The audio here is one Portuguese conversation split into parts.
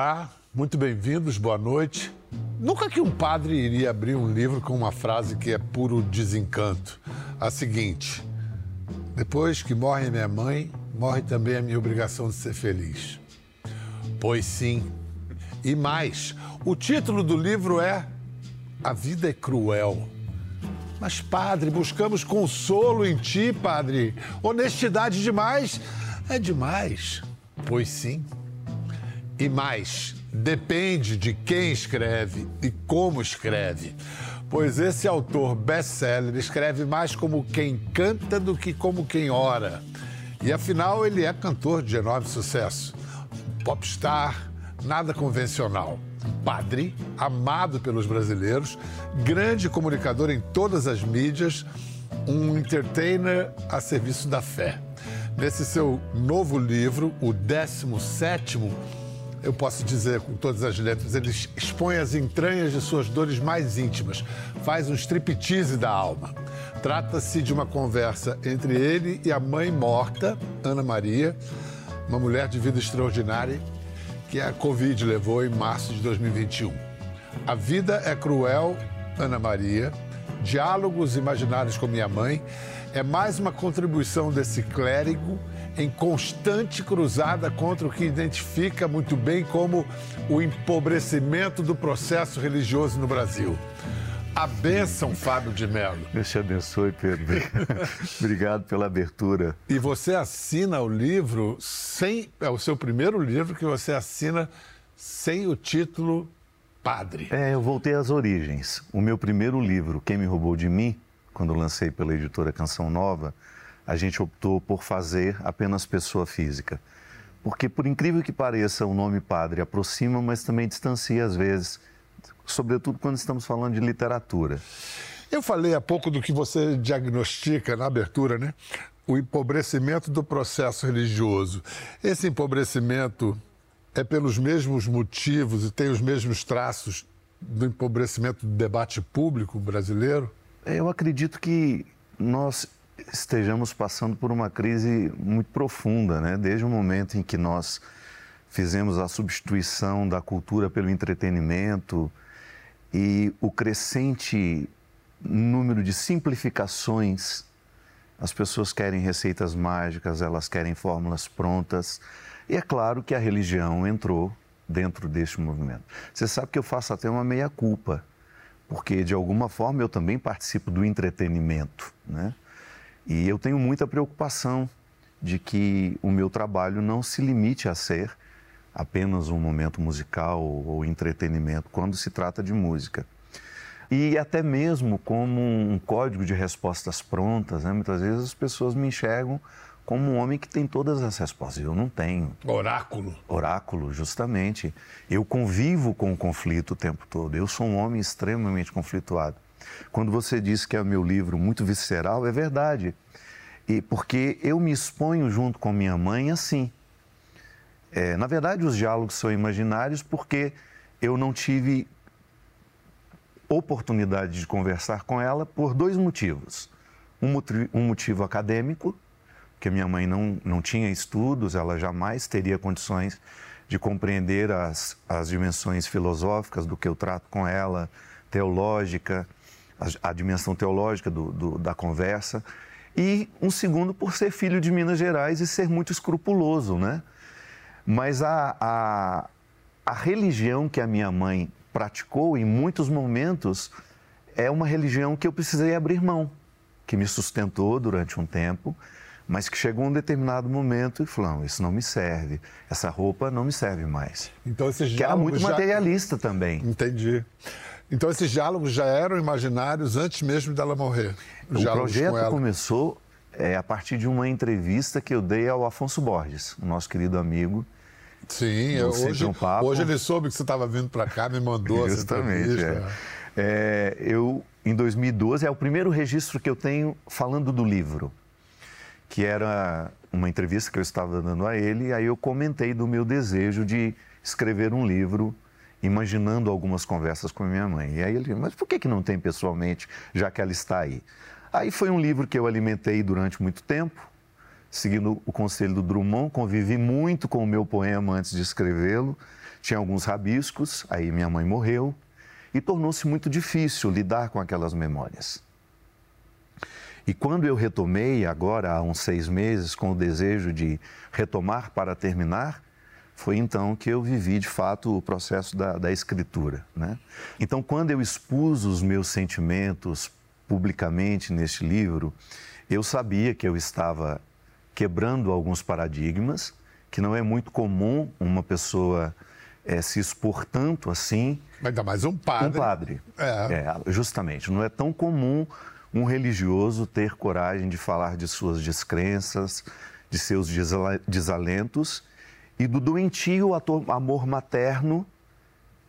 Olá, muito bem-vindos, boa noite. Nunca que um padre iria abrir um livro com uma frase que é puro desencanto. A seguinte: Depois que morre minha mãe, morre também a minha obrigação de ser feliz. Pois sim. E mais, o título do livro é A Vida é Cruel. Mas, padre, buscamos consolo em ti, padre. Honestidade demais é demais. Pois sim. E mais, depende de quem escreve e como escreve. Pois esse autor best-seller escreve mais como quem canta do que como quem ora. E afinal, ele é cantor de enorme sucesso. Popstar, nada convencional. Padre, amado pelos brasileiros, grande comunicador em todas as mídias, um entertainer a serviço da fé. Nesse seu novo livro, o 17 eu posso dizer com todas as letras, ele expõe as entranhas de suas dores mais íntimas, faz um striptease da alma. Trata-se de uma conversa entre ele e a mãe morta, Ana Maria, uma mulher de vida extraordinária que a Covid levou em março de 2021. A vida é cruel, Ana Maria, diálogos imaginários com minha mãe, é mais uma contribuição desse clérigo em constante cruzada contra o que identifica muito bem como o empobrecimento do processo religioso no Brasil. A bênção, Fábio de Mello. Deus te abençoe, Pedro. Obrigado pela abertura. E você assina o livro sem. É o seu primeiro livro que você assina sem o título Padre. É, eu voltei às origens. O meu primeiro livro, Quem Me Roubou de Mim, quando lancei pela editora Canção Nova, a gente optou por fazer apenas pessoa física. Porque, por incrível que pareça, o nome padre aproxima, mas também distancia às vezes, sobretudo quando estamos falando de literatura. Eu falei há pouco do que você diagnostica na abertura, né? O empobrecimento do processo religioso. Esse empobrecimento é pelos mesmos motivos e tem os mesmos traços do empobrecimento do debate público brasileiro? Eu acredito que nós estejamos passando por uma crise muito profunda, né? Desde o momento em que nós fizemos a substituição da cultura pelo entretenimento e o crescente número de simplificações. As pessoas querem receitas mágicas, elas querem fórmulas prontas. E é claro que a religião entrou dentro deste movimento. Você sabe que eu faço até uma meia-culpa, porque de alguma forma eu também participo do entretenimento, né? E eu tenho muita preocupação de que o meu trabalho não se limite a ser apenas um momento musical ou entretenimento quando se trata de música. E até mesmo como um código de respostas prontas, né? muitas vezes as pessoas me enxergam como um homem que tem todas as respostas. Eu não tenho. Oráculo. Oráculo, justamente. Eu convivo com o conflito o tempo todo. Eu sou um homem extremamente conflituado. Quando você diz que é o meu livro muito visceral, é verdade. E porque eu me exponho junto com minha mãe assim. É, na verdade, os diálogos são imaginários porque eu não tive oportunidade de conversar com ela por dois motivos. Um, um motivo acadêmico, que minha mãe não, não tinha estudos, ela jamais teria condições de compreender as, as dimensões filosóficas do que eu trato com ela, teológica a, a dimensão teológica do, do, da conversa. E um segundo por ser filho de Minas Gerais e ser muito escrupuloso, né? Mas a, a, a religião que a minha mãe praticou em muitos momentos é uma religião que eu precisei abrir mão, que me sustentou durante um tempo, mas que chegou um determinado momento e falou: isso não me serve, essa roupa não me serve mais. Então, esse que era muito já... materialista também. Entendi. Então esses diálogos já eram imaginários antes mesmo dela morrer. o projeto começou é, a partir de uma entrevista que eu dei ao Afonso Borges, o nosso querido amigo. Sim, eu, hoje, um hoje ele soube que você estava vindo para cá, me mandou Justamente, essa entrevista. É. É, eu, em 2012, é o primeiro registro que eu tenho falando do livro, que era uma entrevista que eu estava dando a ele, e aí eu comentei do meu desejo de escrever um livro imaginando algumas conversas com a minha mãe. E aí ele mas por que, que não tem pessoalmente, já que ela está aí? Aí foi um livro que eu alimentei durante muito tempo, seguindo o conselho do Drummond, convivi muito com o meu poema antes de escrevê-lo. Tinha alguns rabiscos, aí minha mãe morreu e tornou-se muito difícil lidar com aquelas memórias. E quando eu retomei, agora há uns seis meses, com o desejo de retomar para terminar, foi então que eu vivi de fato o processo da, da escritura. Né? Então, quando eu expus os meus sentimentos publicamente neste livro, eu sabia que eu estava quebrando alguns paradigmas, que não é muito comum uma pessoa é, se expor tanto assim. Ainda mais um padre. Um padre. É. é. Justamente. Não é tão comum um religioso ter coragem de falar de suas descrenças, de seus desalentos e do doentio amor materno,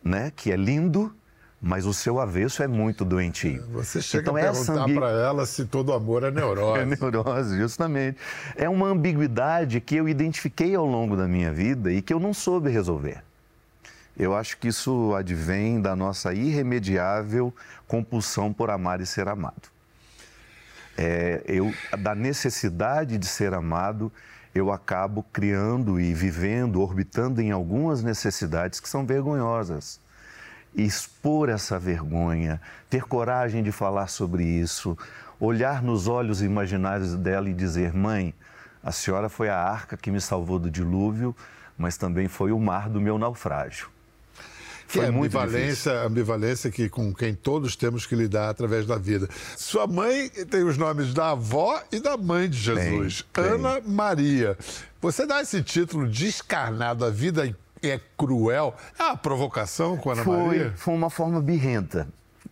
né, que é lindo, mas o seu avesso é muito doentio. Você chega então, a perguntar ambig... para ela se todo amor é neurose. é neurose, justamente. É uma ambiguidade que eu identifiquei ao longo da minha vida e que eu não soube resolver. Eu acho que isso advém da nossa irremediável compulsão por amar e ser amado. É, eu, da necessidade de ser amado, eu acabo criando e vivendo, orbitando em algumas necessidades que são vergonhosas. expor essa vergonha, ter coragem de falar sobre isso, olhar nos olhos imaginários dela e dizer: Mãe, a senhora foi a arca que me salvou do dilúvio, mas também foi o mar do meu naufrágio. Que Foi é a ambivalência, ambivalência que, com quem todos temos que lidar através da vida. Sua mãe tem os nomes da avó e da mãe de Jesus, tem, Ana. Maria. Você dá esse título descarnado, a vida é cruel. É uma provocação com a Ana foi, Maria? Foi uma forma birrenta.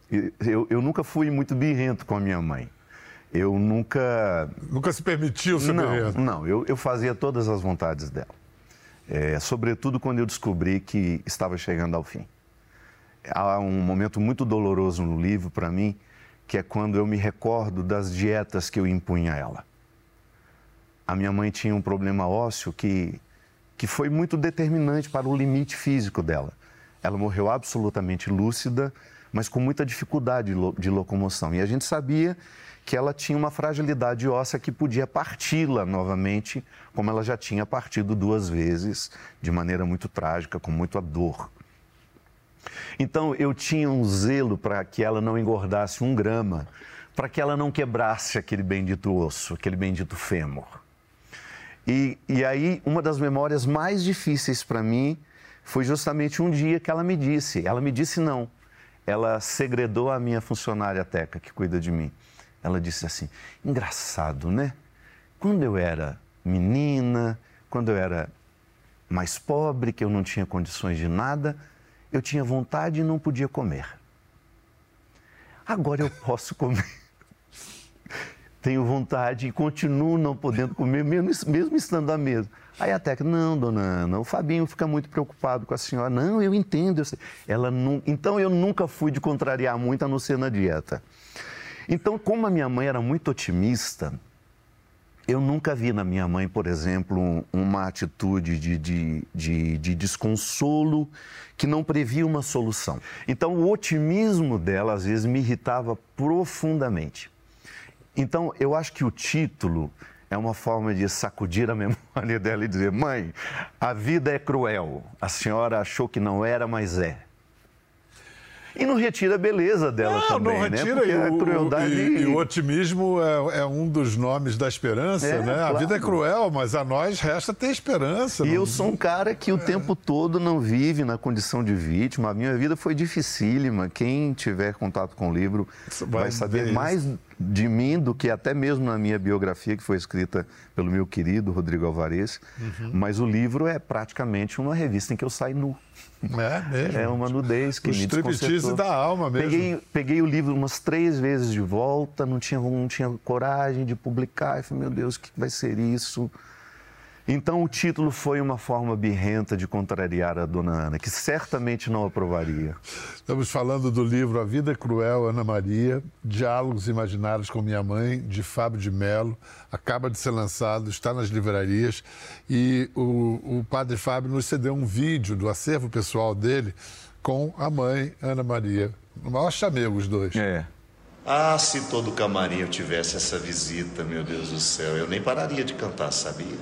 Eu, eu nunca fui muito birrento com a minha mãe. Eu nunca. Nunca se permitiu ser não, birrento? Não, eu, eu fazia todas as vontades dela é, sobretudo quando eu descobri que estava chegando ao fim. Há um momento muito doloroso no livro para mim, que é quando eu me recordo das dietas que eu impunha a ela. A minha mãe tinha um problema ósseo que, que foi muito determinante para o limite físico dela. Ela morreu absolutamente lúcida, mas com muita dificuldade de locomoção. E a gente sabia que ela tinha uma fragilidade óssea que podia parti-la novamente, como ela já tinha partido duas vezes, de maneira muito trágica, com muita dor. Então eu tinha um zelo para que ela não engordasse um grama, para que ela não quebrasse aquele bendito osso, aquele bendito fêmur. E, e aí, uma das memórias mais difíceis para mim foi justamente um dia que ela me disse. Ela me disse não. Ela segredou a minha funcionária Teca, que cuida de mim. Ela disse assim: engraçado, né? Quando eu era menina, quando eu era mais pobre, que eu não tinha condições de nada, eu tinha vontade e não podia comer. Agora eu posso comer. Tenho vontade e continuo não podendo comer, mesmo, mesmo estando à mesa. Aí até que, não, dona Ana, o Fabinho fica muito preocupado com a senhora. Não, eu entendo. Eu Ela não... Então eu nunca fui de contrariar muito, a não ser na dieta. Então, como a minha mãe era muito otimista, eu nunca vi na minha mãe, por exemplo, uma atitude de, de, de, de, desconsolo que não previa uma solução. Então, o otimismo dela, às vezes, me irritava profundamente. Então, eu acho que o título é uma forma de sacudir a memória dela e dizer: mãe, a vida é cruel. A senhora achou que não era, mas é. E não retira a beleza dela não, também, não né? retira, né? E o, crueldade... E, e, o otimismo é, é, um dos nomes da esperança, é, né? Claro. A vida é cruel, mas a nós resta ter esperança. E não... eu sou um cara que o é. tempo todo não vive na condição de vítima. A minha vida foi dificílima. Quem tiver contato com o livro vai, vai saber mais de mim do que até mesmo na minha biografia, que foi escrita pelo meu querido Rodrigo Alvarez. Uhum. Mas o livro é praticamente uma revista em que eu saio nu. É mesmo. É uma nudez que o me desconcertou. da alma mesmo. Peguei, peguei o livro umas três vezes de volta, não tinha, não tinha coragem de publicar. Eu falei, meu Deus, o que vai ser isso? Então o título foi uma forma birrenta de contrariar a dona Ana, que certamente não aprovaria. Estamos falando do livro A Vida é Cruel, Ana Maria, Diálogos Imaginários com Minha Mãe, de Fábio de Mello. Acaba de ser lançado, está nas livrarias. E o, o padre Fábio nos cedeu um vídeo do acervo pessoal dele com a mãe, Ana Maria. O maior chamego, os dois. É. Ah, se todo camarim eu tivesse essa visita, meu Deus do céu, eu nem pararia de cantar, sabia?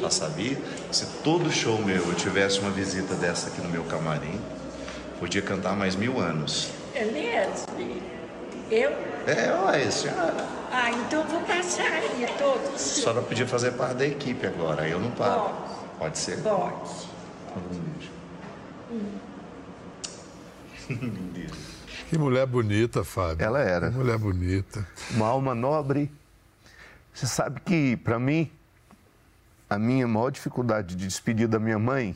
Já sabia? Se todo show meu eu tivesse uma visita dessa aqui no meu camarim, podia cantar mais mil anos. É mesmo? Eu? É, olha, senhora. Ah, então vou passar aí todos. A senhora podia fazer parte da equipe agora, aí eu não paro. Pode. Pode ser? Pode. Um beijo. Que mulher bonita, Fábio. Ela era. Que mulher bonita. Uma alma nobre. Você sabe que, para mim, a minha maior dificuldade de despedir da minha mãe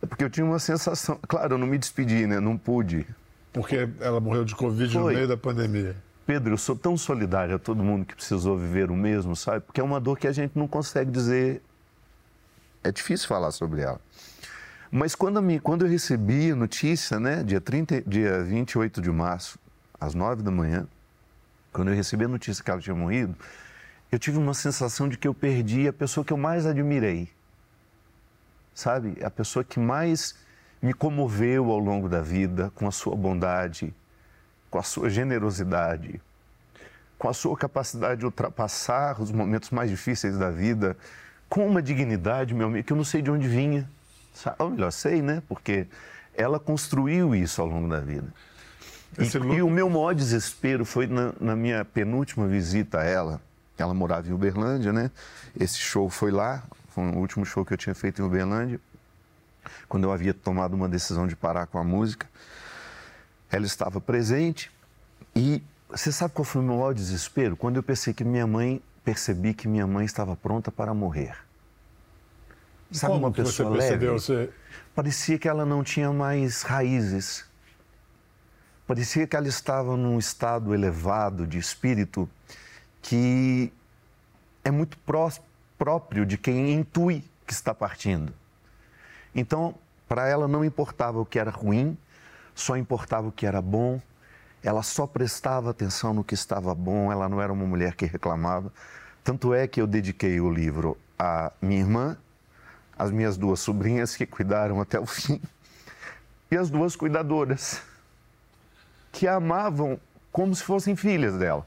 é porque eu tinha uma sensação. Claro, eu não me despedi, né? Não pude. Porque ela morreu de Covid no Foi. meio da pandemia. Pedro, eu sou tão solidário a todo mundo que precisou viver o mesmo, sabe? Porque é uma dor que a gente não consegue dizer. É difícil falar sobre ela. Mas quando, minha- quando eu recebi a notícia, né, dia, 30, dia 28 de março, às 9 da manhã, quando eu recebi a notícia que ela tinha morrido, eu tive uma sensação de que eu perdi a pessoa que eu mais admirei. Sabe? A pessoa que mais me comoveu ao longo da vida com a sua bondade, com a sua generosidade, com a sua capacidade de ultrapassar os momentos mais difíceis da vida, com uma dignidade, meu amigo, que eu não sei de onde vinha. Ou melhor, sei, né? Porque ela construiu isso ao longo da vida. E, e o meu maior desespero foi na, na minha penúltima visita a ela. Ela morava em Uberlândia, né? Esse show foi lá, foi o último show que eu tinha feito em Uberlândia, quando eu havia tomado uma decisão de parar com a música. Ela estava presente e você sabe qual foi o meu maior desespero? Quando eu pensei que minha mãe, percebi que minha mãe estava pronta para morrer. Sabe Como uma pessoa você percebeu? leve? Você... Parecia que ela não tinha mais raízes. Parecia que ela estava num estado elevado de espírito que é muito pró- próprio de quem intui que está partindo. Então, para ela não importava o que era ruim, só importava o que era bom. Ela só prestava atenção no que estava bom, ela não era uma mulher que reclamava. Tanto é que eu dediquei o livro à minha irmã, às minhas duas sobrinhas que cuidaram até o fim, e as duas cuidadoras, que a amavam como se fossem filhas dela.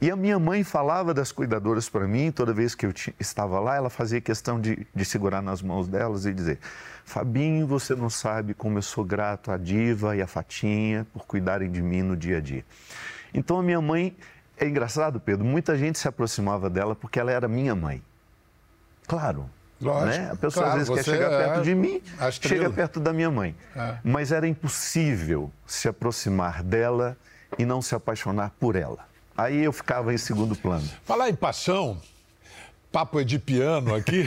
E a minha mãe falava das cuidadoras para mim, toda vez que eu estava lá, ela fazia questão de, de segurar nas mãos delas e dizer: Fabinho, você não sabe como eu sou grato à Diva e à Fatinha por cuidarem de mim no dia a dia. Então a minha mãe, é engraçado, Pedro, muita gente se aproximava dela porque ela era minha mãe. Claro. Lógico, né? A pessoa claro, às vezes quer chegar é perto de mim, a estrela. chega perto da minha mãe. É. Mas era impossível se aproximar dela e não se apaixonar por ela. Aí eu ficava em segundo plano. Falar em paixão, papo edipiano aqui.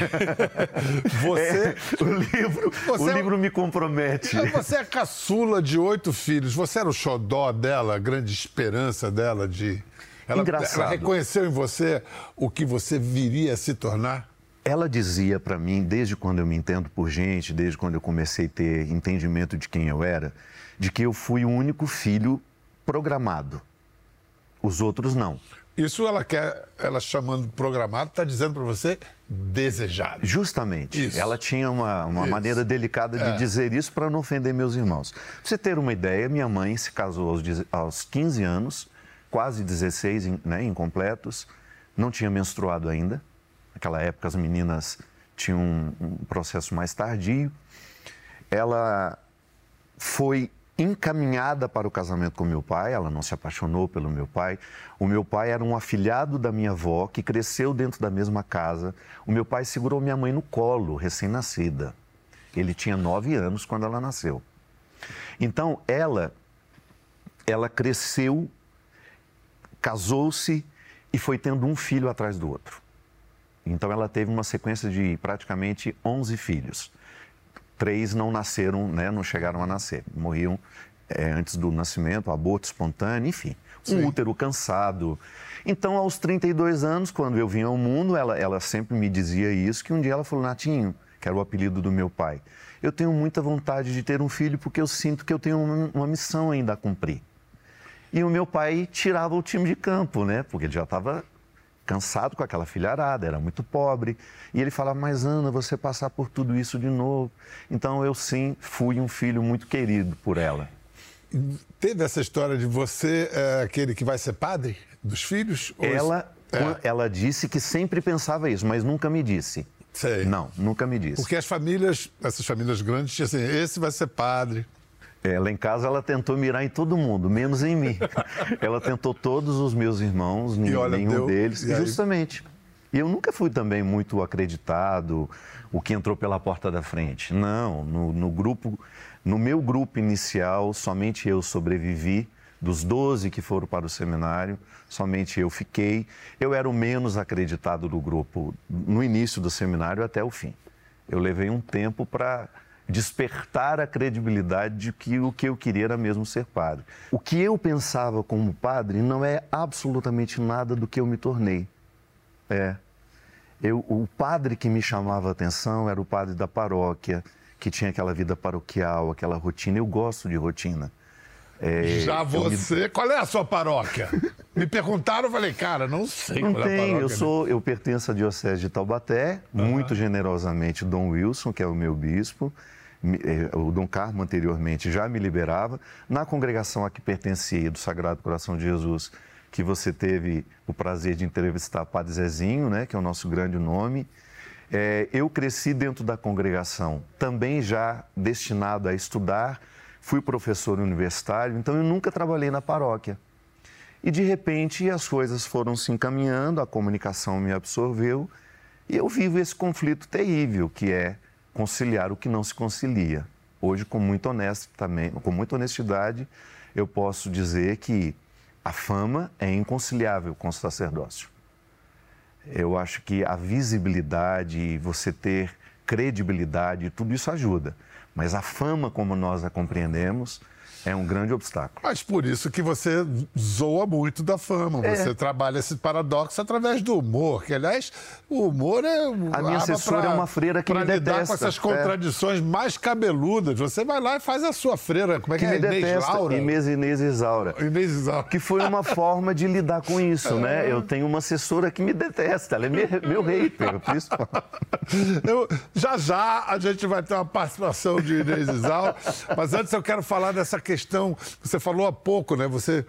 você, O livro, Você o é livro me compromete. você é caçula de oito filhos. Você era o xodó dela, a grande esperança dela de. Ela, Engraçado. ela reconheceu em você o que você viria a se tornar? Ela dizia para mim, desde quando eu me entendo por gente, desde quando eu comecei a ter entendimento de quem eu era, de que eu fui o único filho programado. Os outros não. Isso ela quer, ela chamando programado, está dizendo para você desejado. Justamente. Isso. Ela tinha uma, uma Isso. maneira delicada de É. dizer isso para não ofender meus irmãos. Pra você ter uma ideia, minha mãe se casou aos, aos 15 anos, quase 16 in- né, incompletos, não tinha menstruado ainda. Naquela época as meninas tinham um, um processo mais tardio. Ela foi encaminhada para o casamento com meu pai, ela não se apaixonou pelo meu pai. O meu pai era um afilhado da minha avó que cresceu dentro da mesma casa. O meu pai segurou minha mãe no colo, recém-nascida. Ele tinha nove anos quando ela nasceu. Então, ela, ela cresceu, casou-se e foi tendo um filho atrás do outro. Então, ela teve uma sequência de praticamente 11 filhos três não nasceram, né, não chegaram a nascer, morriam é, antes do nascimento, aborto espontâneo, enfim, um útero cansado. Então, aos 32 anos, quando eu vim ao mundo, ela, ela sempre me dizia isso, que um dia ela falou, Natinho, que era o apelido do meu pai, eu tenho muita vontade de ter um filho porque eu sinto que eu tenho uma, uma missão ainda a cumprir. E o meu pai tirava o time de campo, né? Porque ele já estava cansado com aquela filharada, era muito pobre. E ele falava, mas Ana, você passar por tudo isso de novo. Então eu sim fui um filho muito querido por ela. teve essa história de você, é, aquele que vai ser padre dos filhos? Ela, é. ela disse que sempre pensava isso, mas nunca me disse. Sei. Não, nunca me disse. Porque as famílias, essas famílias grandes, tinham assim, esse vai ser padre. Ela em casa ela tentou mirar em todo mundo, menos em mim. ela tentou todos os meus irmãos, nenhum, olha, nenhum deu, deles. E justamente. E eu nunca fui também muito acreditado, o que entrou pela porta da frente. Não, no, no grupo, no meu grupo inicial, somente eu sobrevivi. Dos 12 que foram para o seminário, somente eu fiquei. Eu era o menos acreditado do grupo no início do seminário até o fim. Eu levei um tempo para despertar a credibilidade de que o que eu queria era mesmo ser padre. O que eu pensava como padre não é absolutamente nada do que eu me tornei. É. Eu, o padre que me chamava a atenção era o padre da paróquia, que tinha aquela vida paroquial, aquela rotina. Eu gosto de rotina. É, Já você, me... qual é a sua paróquia? me perguntaram, eu falei, cara, não sei não qual tem, é a paróquia. Eu, sou, eu pertenço à Diocese de Taubaté, uhum. muito generosamente Dom Wilson, que é o meu bispo, o Dom Carmo anteriormente já me liberava. Na congregação a que pertencia, do Sagrado Coração de Jesus, que você teve o prazer de entrevistar Padre Zezinho, né, que é o nosso grande nome. É, eu cresci dentro da congregação, também já destinado a estudar, fui professor universitário, então eu nunca trabalhei na paróquia. E de repente as coisas foram se encaminhando, a comunicação me absorveu e eu vivo esse conflito terrível que é conciliar o que não se concilia. Hoje, com muito honesto também, com muita honestidade, eu posso dizer que a fama é inconciliável com o sacerdócio. Eu acho que a visibilidade, você ter credibilidade, tudo isso ajuda. Mas a fama, como nós a compreendemos, é um grande obstáculo. Mas por isso que você zoa muito da fama. É. Você trabalha esse paradoxo através do humor, que aliás, o humor é. A minha assessora pra, é uma freira que me detesta. lidar com essas é. contradições é. mais cabeludas. Você vai lá e faz a sua freira. Como é que, que é? Me Inês detesta. Laura? Inês, Inês Isaura. Inês Isaura. Que foi uma forma de lidar com isso, né? É. Eu tenho uma assessora que me detesta. Ela é meu, meu hater, principal. Eu, já já a gente vai ter uma participação de Inês Isaura. Mas antes eu quero falar dessa questão questão, você falou há pouco, né? Você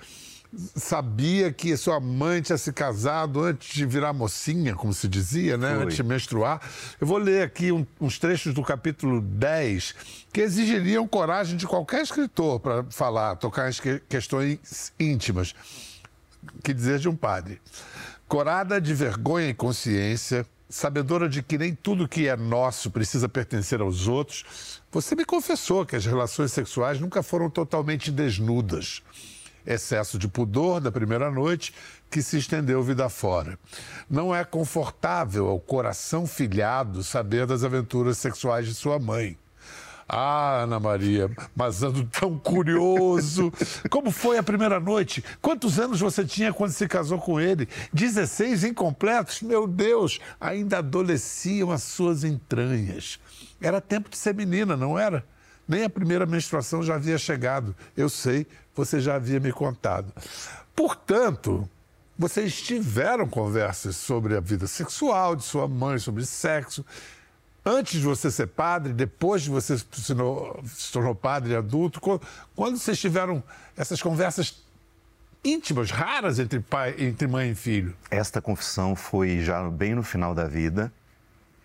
sabia que sua mãe tinha se casado antes de virar mocinha, como se dizia, né? Foi. Antes de menstruar. Eu vou ler aqui um, uns trechos do capítulo 10 que exigiriam coragem de qualquer escritor para falar, tocar as que, questões íntimas. Que dizer de um padre. Corada de vergonha e consciência, sabedora de que nem tudo que é nosso precisa pertencer aos outros, você me confessou que as relações sexuais nunca foram totalmente desnudas. Excesso de pudor da primeira noite que se estendeu vida fora. Não é confortável ao coração filhado saber das aventuras sexuais de sua mãe. Ah, Ana Maria, mas ando tão curioso. Como foi a primeira noite? Quantos anos você tinha quando se casou com ele? 16 incompletos? Meu Deus, ainda adolesciam as suas entranhas. Era tempo de ser menina, não era? Nem a primeira menstruação já havia chegado. Eu sei, você já havia me contado. Portanto, vocês tiveram conversas sobre a vida sexual de sua mãe, sobre sexo antes de você ser padre, depois de você se tornou, se tornou padre adulto, quando vocês tiveram essas conversas íntimas, raras entre, pai, entre mãe e filho? Esta confissão foi já bem no final da vida.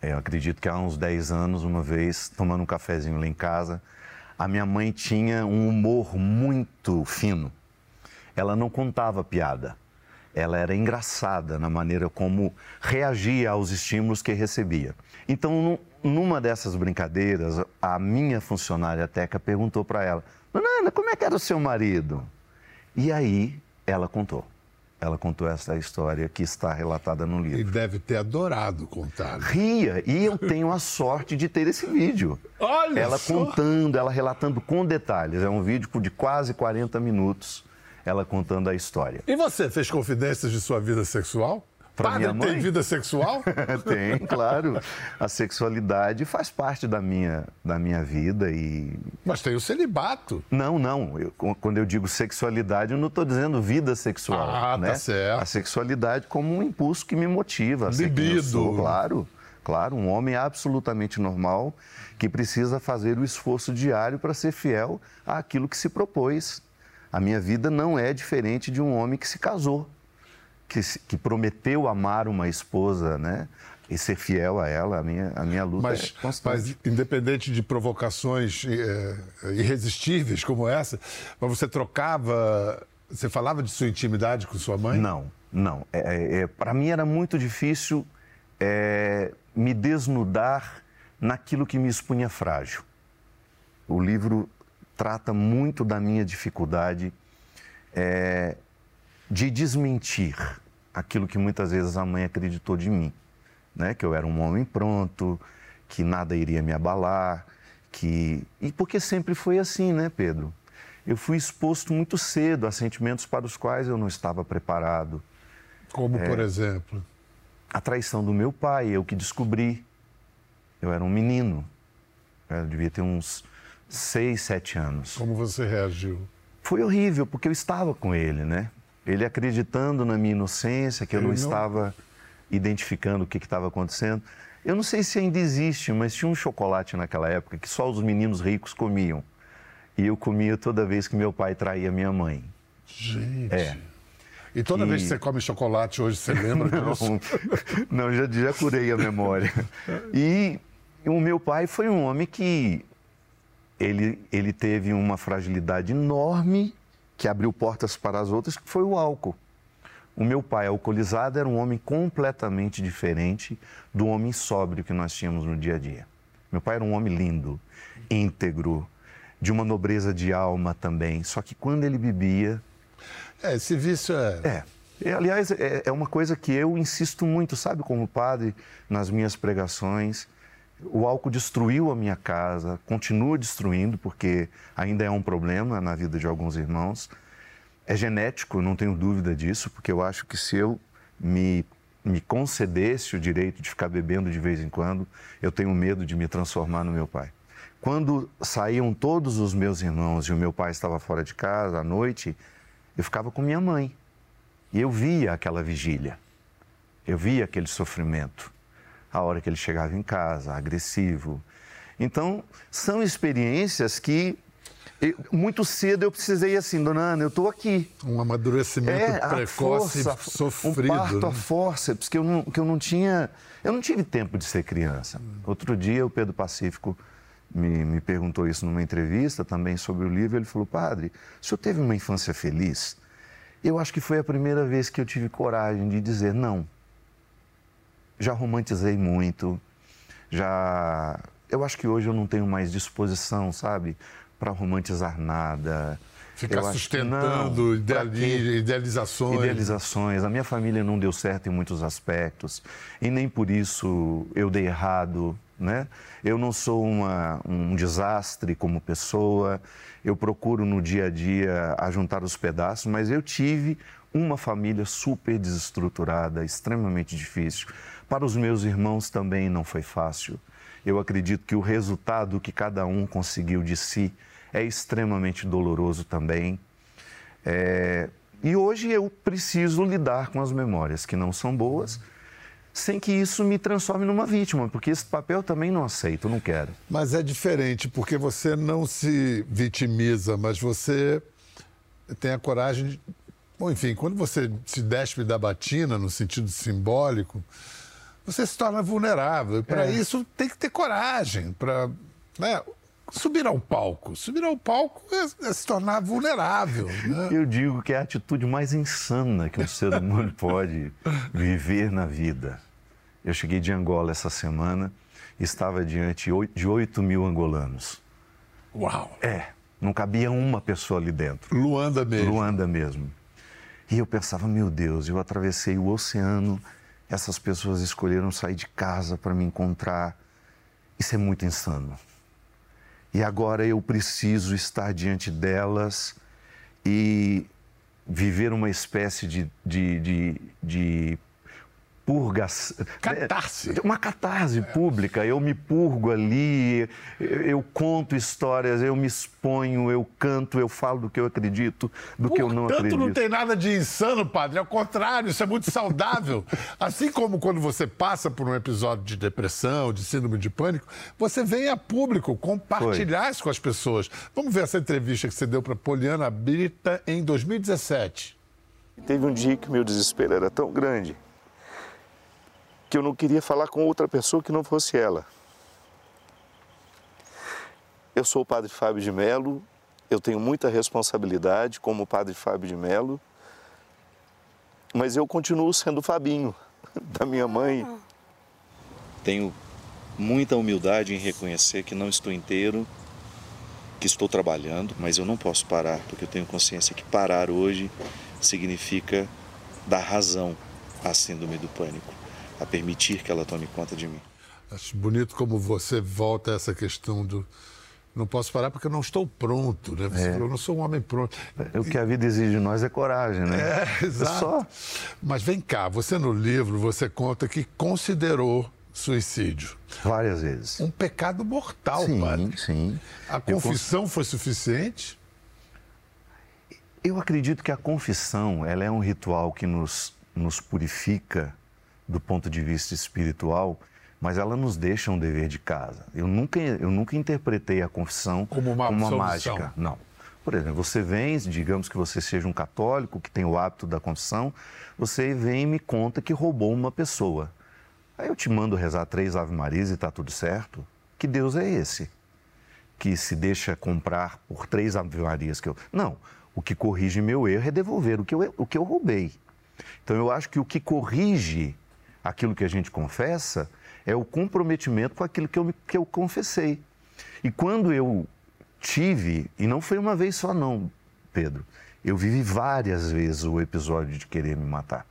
Eu acredito que há uns 10 anos, uma vez, tomando um cafezinho lá em casa, a minha mãe tinha um humor muito fino. Ela não contava piada. Ela era engraçada na maneira como reagia aos estímulos que recebia. Então, numa dessas brincadeiras, a minha funcionária Teca perguntou para ela: Ana, como é que era o seu marido? E aí ela contou. Ela contou essa história que está relatada no livro. Ele deve ter adorado contar. Né? Ria, e eu tenho a sorte de ter esse vídeo. Olha Ela só. contando, ela relatando com detalhes. É um vídeo de quase 40 minutos, ela contando a história. E você fez confidências de sua vida sexual? Para minha mãe? tem vida sexual? tem, claro. A sexualidade faz parte da minha, da minha vida e... Mas tem o celibato. Não, não. Eu, quando eu digo sexualidade, eu não estou dizendo vida sexual. Ah, né? tá certo. A sexualidade como um impulso que me motiva. Libido. Sou, claro. Claro, um homem absolutamente normal que precisa fazer o esforço diário para ser fiel àquilo que se propôs A minha vida não é diferente de um homem que se casou, que, que prometeu amar uma esposa, né? E ser fiel a ela, a minha, a minha luta mas, é constante. Mas, independente de provocações é, irresistíveis como essa, mas você trocava, você falava de sua intimidade com sua mãe? Não, não. É, é, é Para mim era muito difícil é, me desnudar naquilo que me expunha frágil. O livro trata muito da minha dificuldade é, de desmentir aquilo que muitas vezes a mãe acreditou de mim, né? Que eu era um homem pronto, que nada iria me abalar, que e porque sempre foi assim, né, Pedro? Eu fui exposto muito cedo a sentimentos para os quais eu não estava preparado. Como, é, por exemplo? A traição do meu pai, eu que descobri. Eu era um menino, eu devia ter uns seis, sete anos. Como você reagiu? Foi horrível, porque eu estava com ele, né? Ele acreditando na minha inocência, que eu não, não, estava identificando o que estava acontecendo. Eu não sei se ainda existe, mas tinha um chocolate naquela época que só os meninos ricos comiam. E eu comia toda vez que meu pai traía minha mãe. Gente. É. E toda e... vez que você come chocolate hoje, você lembra não, não, já, já curei a memória. E o meu pai foi um homem que ele, ele teve uma fragilidade enorme que abriu portas para as outras, que foi o álcool. O meu pai, alcoolizado, era um homem completamente diferente do homem sóbrio que nós tínhamos no dia a dia. Meu pai era um homem lindo, íntegro, de uma nobreza de alma também. Só que quando ele bebia. É, esse vício é. É. Aliás, é, é uma coisa que eu insisto muito, sabe, como padre, nas minhas pregações. O álcool destruiu a minha casa, continua destruindo, porque ainda é um problema na vida de alguns irmãos. É genético, não tenho dúvida disso, porque eu acho que se eu me, me concedesse o direito de ficar bebendo de vez em quando, eu tenho medo de me transformar no meu pai. Quando saíam todos os meus irmãos e o meu pai estava fora de casa à noite, eu ficava com minha mãe. E eu via aquela vigília, eu via aquele sofrimento a hora que ele chegava em casa, agressivo. Então, são experiências que eu, muito cedo eu precisei assim, dona Ana, eu estou aqui. Um amadurecimento é, precoce força, sofrido. Um parto né? a forceps que eu, não, que eu não tinha. Eu não tive tempo de ser criança. Outro dia o Pedro Pacífico me, me perguntou isso numa entrevista também sobre o livro. Ele falou: Padre, o senhor teve uma infância feliz? Eu acho que foi a primeira vez que eu tive coragem de dizer não já romantizei muito, já. Eu acho que hoje eu não tenho mais disposição, sabe, para romantizar nada. Ficar sustentando idealizações. Idealizações. A minha família não deu certo em muitos aspectos e nem por isso eu dei errado, né? Eu não sou uma, um desastre como pessoa. Eu procuro no dia a dia ajuntar os pedaços, mas eu tive uma família super desestruturada, extremamente difícil. Para os meus irmãos também não foi fácil. Eu acredito que o resultado que cada um conseguiu de si é extremamente doloroso também. É... E hoje eu preciso lidar com as memórias que não são boas, sem que isso me transforme numa vítima, porque esse papel também não aceito, não quero. Mas é diferente, porque você não se vitimiza, mas você tem a coragem de. Bom, enfim, quando você se despe da batina, no sentido simbólico, você se torna vulnerável. Para é. isso tem que ter coragem para né, subir ao palco. Subir ao palco é, é se tornar vulnerável. Né? Eu digo que é a atitude mais insana que um ser humano pode viver na vida. Eu cheguei de Angola essa semana e estava diante de 8 mil angolanos. Uau! É, não cabia uma pessoa ali dentro. Luanda mesmo. Luanda mesmo. E eu pensava, meu Deus, eu atravessei o oceano essas pessoas escolheram sair de casa para me encontrar. Isso é muito insano. E agora eu preciso estar diante delas e viver uma espécie de, de, de, de purgação. Catarse. Uma catarse pública. Eu me purgo ali, eu, eu, conto histórias, eu me exponho, eu canto, eu falo do que eu acredito, do Portanto, que eu não acredito. não tem nada de insano, padre. Ao contrário, isso é muito saudável. assim como quando você passa por um episódio de depressão, de síndrome de pânico, você vem a público compartilhar Foi. isso com as pessoas. Vamos ver essa entrevista que você deu para Poliana Brita em 2017. Teve um dia que o meu desespero era tão grande que eu não queria falar com outra pessoa que não fosse ela. Eu sou o Padre Fábio de Melo, eu tenho muita responsabilidade como Padre Fábio de Melo, mas eu continuo sendo Fabinho, da minha mãe. Tenho muita humildade em reconhecer que não estou inteiro, que estou trabalhando, mas eu não posso parar, porque eu tenho consciência que parar hoje significa dar razão à síndrome do pânico a permitir que ela tome conta de mim. Acho bonito como você volta a essa questão do não posso parar porque eu não estou pronto, né? Você é. falou, eu não sou um homem pronto. É, o que a vida exige de nós é coragem, né? É, exato. É só... Mas vem cá, você no livro, você conta que considerou suicídio. Várias vezes. Um pecado mortal, sim, padre. Sim, A confissão cons... foi suficiente? Eu acredito que a confissão, ela é um ritual que nos, nos purifica do ponto de vista espiritual, mas ela nos deixa um dever de casa. Eu nunca, eu nunca interpretei a confissão como uma, como uma mágica. Não. Por exemplo, você vem, digamos que você seja um católico que tem o hábito da confissão, você vem e me conta que roubou uma pessoa. Aí eu te mando rezar três Ave Marias e está tudo certo. Que Deus é esse? Que se deixa comprar por três Ave Marias que eu. Não. O que corrige meu erro é devolver o que eu, o que eu roubei. Então eu acho que o que corrige aquilo que a gente confessa é o comprometimento com aquilo que eu, que eu confessei. E quando eu tive, e não foi uma vez só não, Pedro, eu vivi várias vezes o episódio de querer me matar.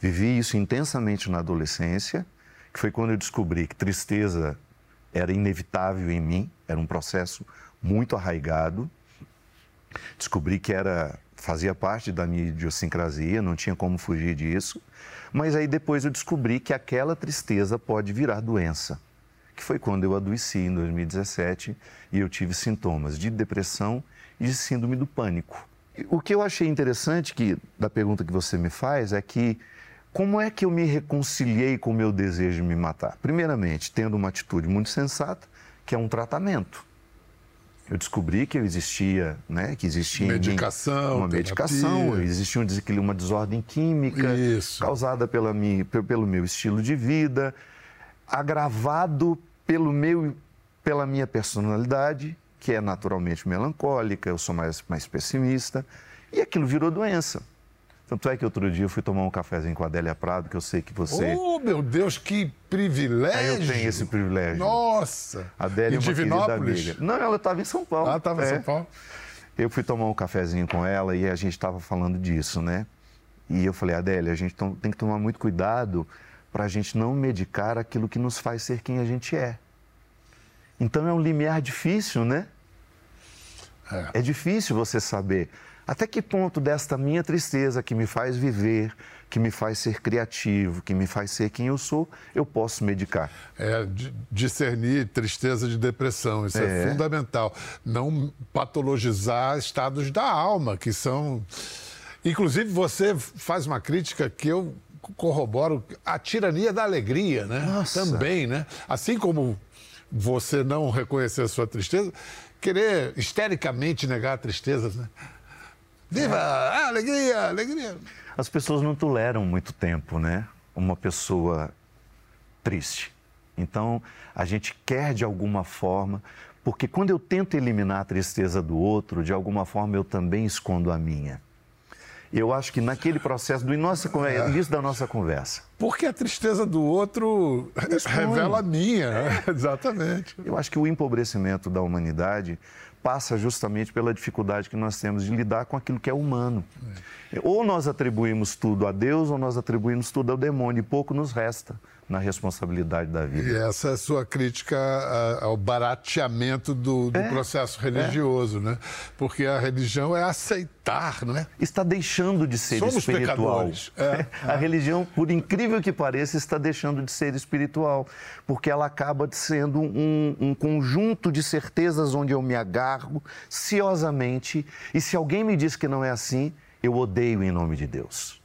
Vivi isso intensamente na adolescência, que foi quando eu descobri que tristeza era inevitável em mim, era um processo muito arraigado. Descobri que era fazia parte da minha idiosincrasia, não tinha como fugir disso. Mas aí depois eu descobri que aquela tristeza pode virar doença, que foi quando eu adoeci em 2017 e eu tive sintomas de depressão e de síndrome do pânico. O que eu achei interessante que, da pergunta que você me faz é que como é que eu me reconciliei com o meu desejo de me matar? Primeiramente, tendo uma atitude muito sensata, que é um tratamento eu descobri que existia, né, que existia medicação, uma medicação, existia um desequilíbrio, uma desordem química Isso. causada pela minha, pelo meu estilo de vida, agravado pelo meu, pela minha personalidade, que é naturalmente melancólica, eu sou mais, mais pessimista, e aquilo virou doença. Tanto é que outro dia eu fui tomar um cafezinho com a Adélia Prado, que eu sei que você. Oh, meu Deus, que privilégio! Aí eu tenho esse privilégio. Nossa! A Adélia é uma querida amiga. Não, ela estava em São Paulo. Ela estava é. em São Paulo. Eu fui tomar um cafezinho com ela e a gente estava falando disso, né? E eu falei, Adélia, a gente tem que tomar muito cuidado para a gente não medicar aquilo que nos faz ser quem a gente é. Então é um limiar difícil, né? É, é difícil você saber até que ponto desta minha tristeza que me faz viver, que me faz ser criativo, que me faz ser quem eu sou, eu posso medicar? É, discernir tristeza de depressão, isso é. é fundamental. Não patologizar estados da alma, que são. Inclusive, você faz uma crítica que eu corroboro a tirania da alegria, né? Nossa. Também, né? Assim como você não reconhecer a sua tristeza, querer histericamente negar a tristeza, né? Viva! Ah, alegria, alegria! As pessoas não toleram muito tempo, né? Uma pessoa triste. Então, a gente quer de alguma forma, porque quando eu tento eliminar a tristeza do outro, de alguma forma eu também escondo a minha. Eu acho que naquele processo do nossa, é. início da nossa conversa. Porque a tristeza do outro revela a minha, né? exatamente. Eu acho que o empobrecimento da humanidade passa justamente pela dificuldade que nós temos de lidar com aquilo que é humano. É. Ou nós atribuímos tudo a Deus, ou nós atribuímos tudo ao demônio, e pouco nos resta na responsabilidade da vida. E essa é a sua crítica ao barateamento do, do é, processo religioso, é. né? Porque a religião é aceitar, não é? Está deixando de ser Somos espiritual. É, a religião, por incrível que pareça, está deixando de ser espiritual, porque ela acaba sendo um, um conjunto de certezas onde eu me agarro ciosamente, e se alguém me diz que não é assim, eu odeio em nome de Deus.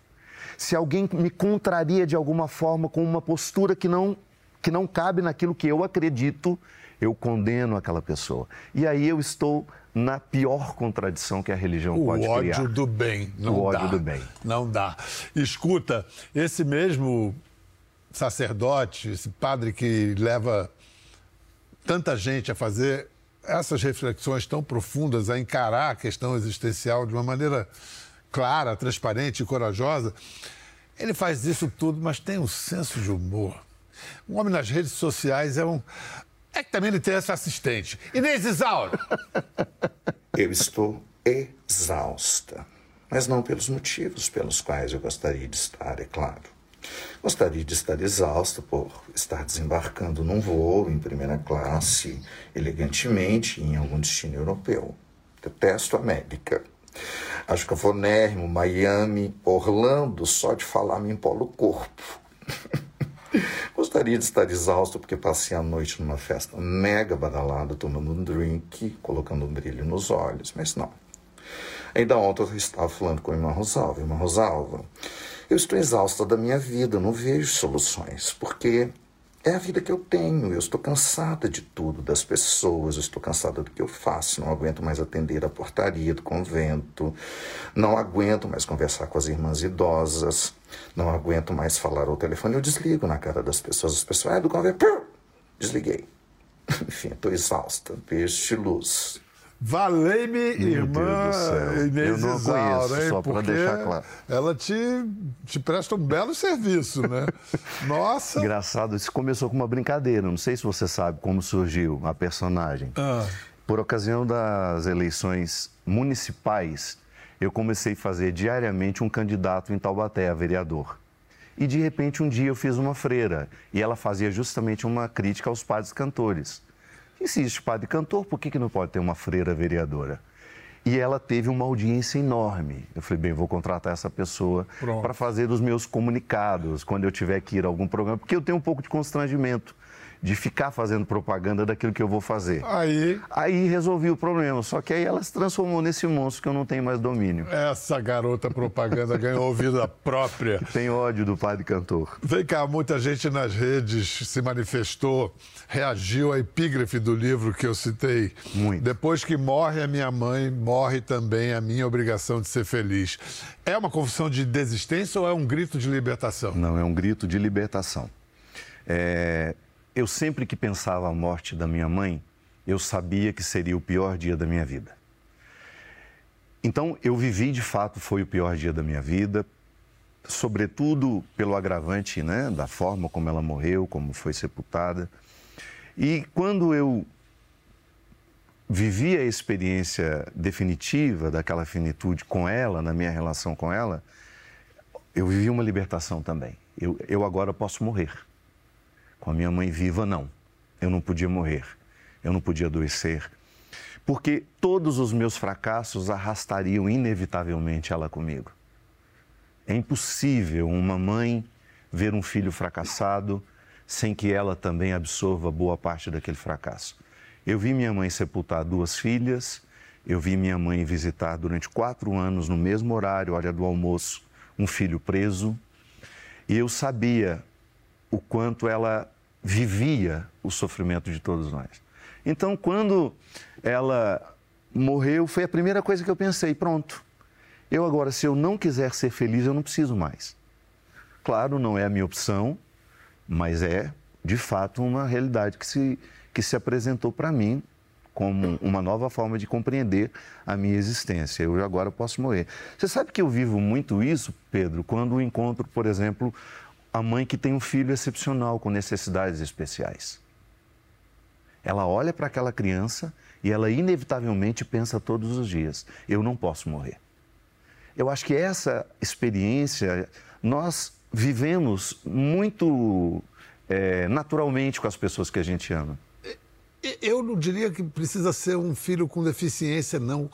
Se alguém me contraria de alguma forma com uma postura que não, que não cabe naquilo que eu acredito, eu condeno aquela pessoa. E aí eu estou na pior contradição que a religião o pode criar. O ódio do bem. Não o dá. ódio do bem. Não dá. Escuta, esse mesmo sacerdote, esse padre que leva tanta gente a fazer essas reflexões tão profundas, a encarar a questão existencial de uma maneira clara, transparente e corajosa, ele faz isso tudo, mas tem um senso de humor. Um homem nas redes sociais é um. É que também ele tem essa assistente. Inês Isauro! Eu estou exausta. Mas não pelos motivos pelos quais eu gostaria de estar, é claro. Gostaria de estar exausta por estar desembarcando num voo em primeira classe, elegantemente, em algum destino europeu. Detesto a América. Acho cafonérrimo, Miami, Orlando, só de falar me empola o corpo. Gostaria de estar exausto porque passei a noite numa festa mega badalada, tomando um drink, colocando um brilho nos olhos, mas não. Ainda ontem eu estava falando com a irmã Rosalva. Irmã Rosalva, eu estou exausta da minha vida, não vejo soluções, porque é a vida que eu tenho. Eu estou cansada de tudo, das pessoas, estou cansada do que eu faço. Não aguento mais atender a portaria do convento, não aguento mais conversar com as irmãs idosas, não aguento mais falar ao telefone. Eu desligo na cara das pessoas. As pessoas, ah, do convento, desliguei. Enfim, estou exausta. Beijo luz. Valei-me, irmã Inês Eu não Isaura, conheço, só para deixar claro. Ela te, te presta um belo serviço, né? Nossa! Engraçado, isso começou com uma brincadeira. Não sei se você sabe como surgiu a personagem. Ah. Por ocasião das eleições municipais, eu comecei a fazer diariamente um candidato em Taubaté, a vereador. E de repente um dia eu fiz uma freira e ela fazia justamente uma crítica aos padres cantores. Existe padre cantor, por que, que não pode ter uma freira vereadora? E ela teve uma audiência enorme. Eu falei, bem, vou contratar essa pessoa para fazer os meus comunicados quando eu tiver que ir a algum programa, porque eu tenho um pouco de constrangimento de ficar fazendo propaganda daquilo que eu vou fazer. Aí. Aí resolvi o problema. Só que aí ela se transformou nesse monstro que eu não tenho mais domínio. Essa garota propaganda ganhou vida própria. Tem ódio do padre cantor. Vem cá, muita gente nas redes se manifestou, reagiu à epígrafe do livro que eu citei. Muito. Depois que morre a minha mãe, morre também a minha obrigação de ser feliz. É uma confissão de desistência ou é um grito de libertação? Não, é um grito de libertação. É, eu sempre que pensava a morte da minha mãe, eu sabia que seria o pior dia da minha vida. Então, eu vivi, de fato, foi o pior dia da minha vida, sobretudo pelo agravante né, da forma como ela morreu, como foi sepultada. E quando eu vivi a experiência definitiva daquela finitude com ela, na minha relação com ela, eu vivi uma libertação também. Eu, eu agora posso morrer. Com a minha mãe viva, não. Eu não podia morrer, eu não podia adoecer, porque todos os meus fracassos arrastariam inevitavelmente ela comigo. É impossível uma mãe ver um filho fracassado sem que ela também absorva boa parte daquele fracasso. Eu vi minha mãe sepultar duas filhas, eu vi minha mãe visitar durante quatro anos, no mesmo horário, hora do almoço, um filho preso, e eu sabia o quanto ela vivia o sofrimento de todos nós. Então, quando ela morreu, foi a primeira coisa que eu pensei: pronto, eu agora, se eu não quiser ser feliz, eu não preciso mais. Claro, não é a minha opção, mas é, de fato, uma realidade que se, que se apresentou para mim como uma nova forma de compreender a minha existência. Eu agora posso morrer. Você sabe que eu vivo muito isso, Pedro, quando encontro, por exemplo, a mãe que tem um filho excepcional com necessidades especiais. Ela olha para aquela criança e ela inevitavelmente pensa todos os dias: eu não posso morrer. Eu acho que essa experiência nós vivemos muito é, naturalmente com as pessoas que a gente ama. Eu não diria que precisa ser um filho com deficiência, não.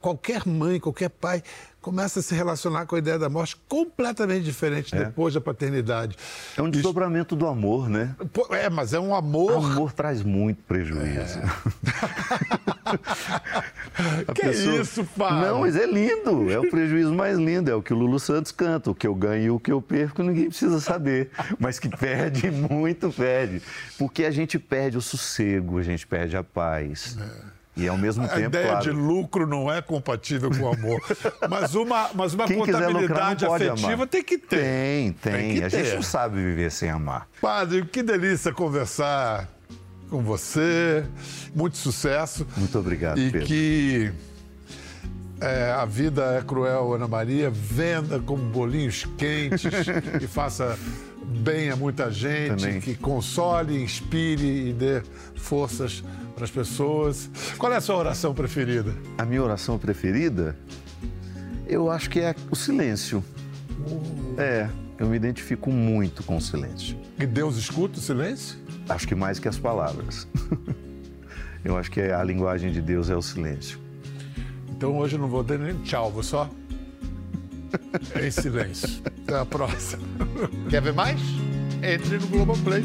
Qualquer mãe, qualquer pai começa a se relacionar com a ideia da morte completamente diferente é. depois da paternidade. É um desdobramento do amor, né? É, mas é um amor. O amor traz muito prejuízo. É. que pessoa... isso, pai? Não, mas é lindo. É o prejuízo mais lindo. É o que o Lulu Santos canta. O que eu ganho e o que eu perco, ninguém precisa saber. Mas que perde muito, perde. Porque a gente perde o sossego, a gente perde a paz. É. E ao mesmo tempo. A ideia claro... de lucro não é compatível com o amor. mas uma, mas uma contabilidade lucrar, afetiva amar. tem que ter. Tem, tem. tem a ter. gente não sabe viver sem amar. Padre, que delícia conversar com você. Muito sucesso. Muito obrigado. E Pedro. que é, a vida é cruel, Ana Maria. Venda como bolinhos quentes e faça bem a muita gente, Também. que console, inspire e dê forças para as pessoas. Qual é a sua oração preferida? A minha oração preferida? Eu acho que é o silêncio. Uh. É, eu me identifico muito com o silêncio. E Deus escuta o silêncio? Acho que mais que as palavras. eu acho que a linguagem de Deus é o silêncio. Então hoje eu não vou dar nem tchau, vou só em silêncio. Até a próxima. Quer ver mais? Entre no Globoplay.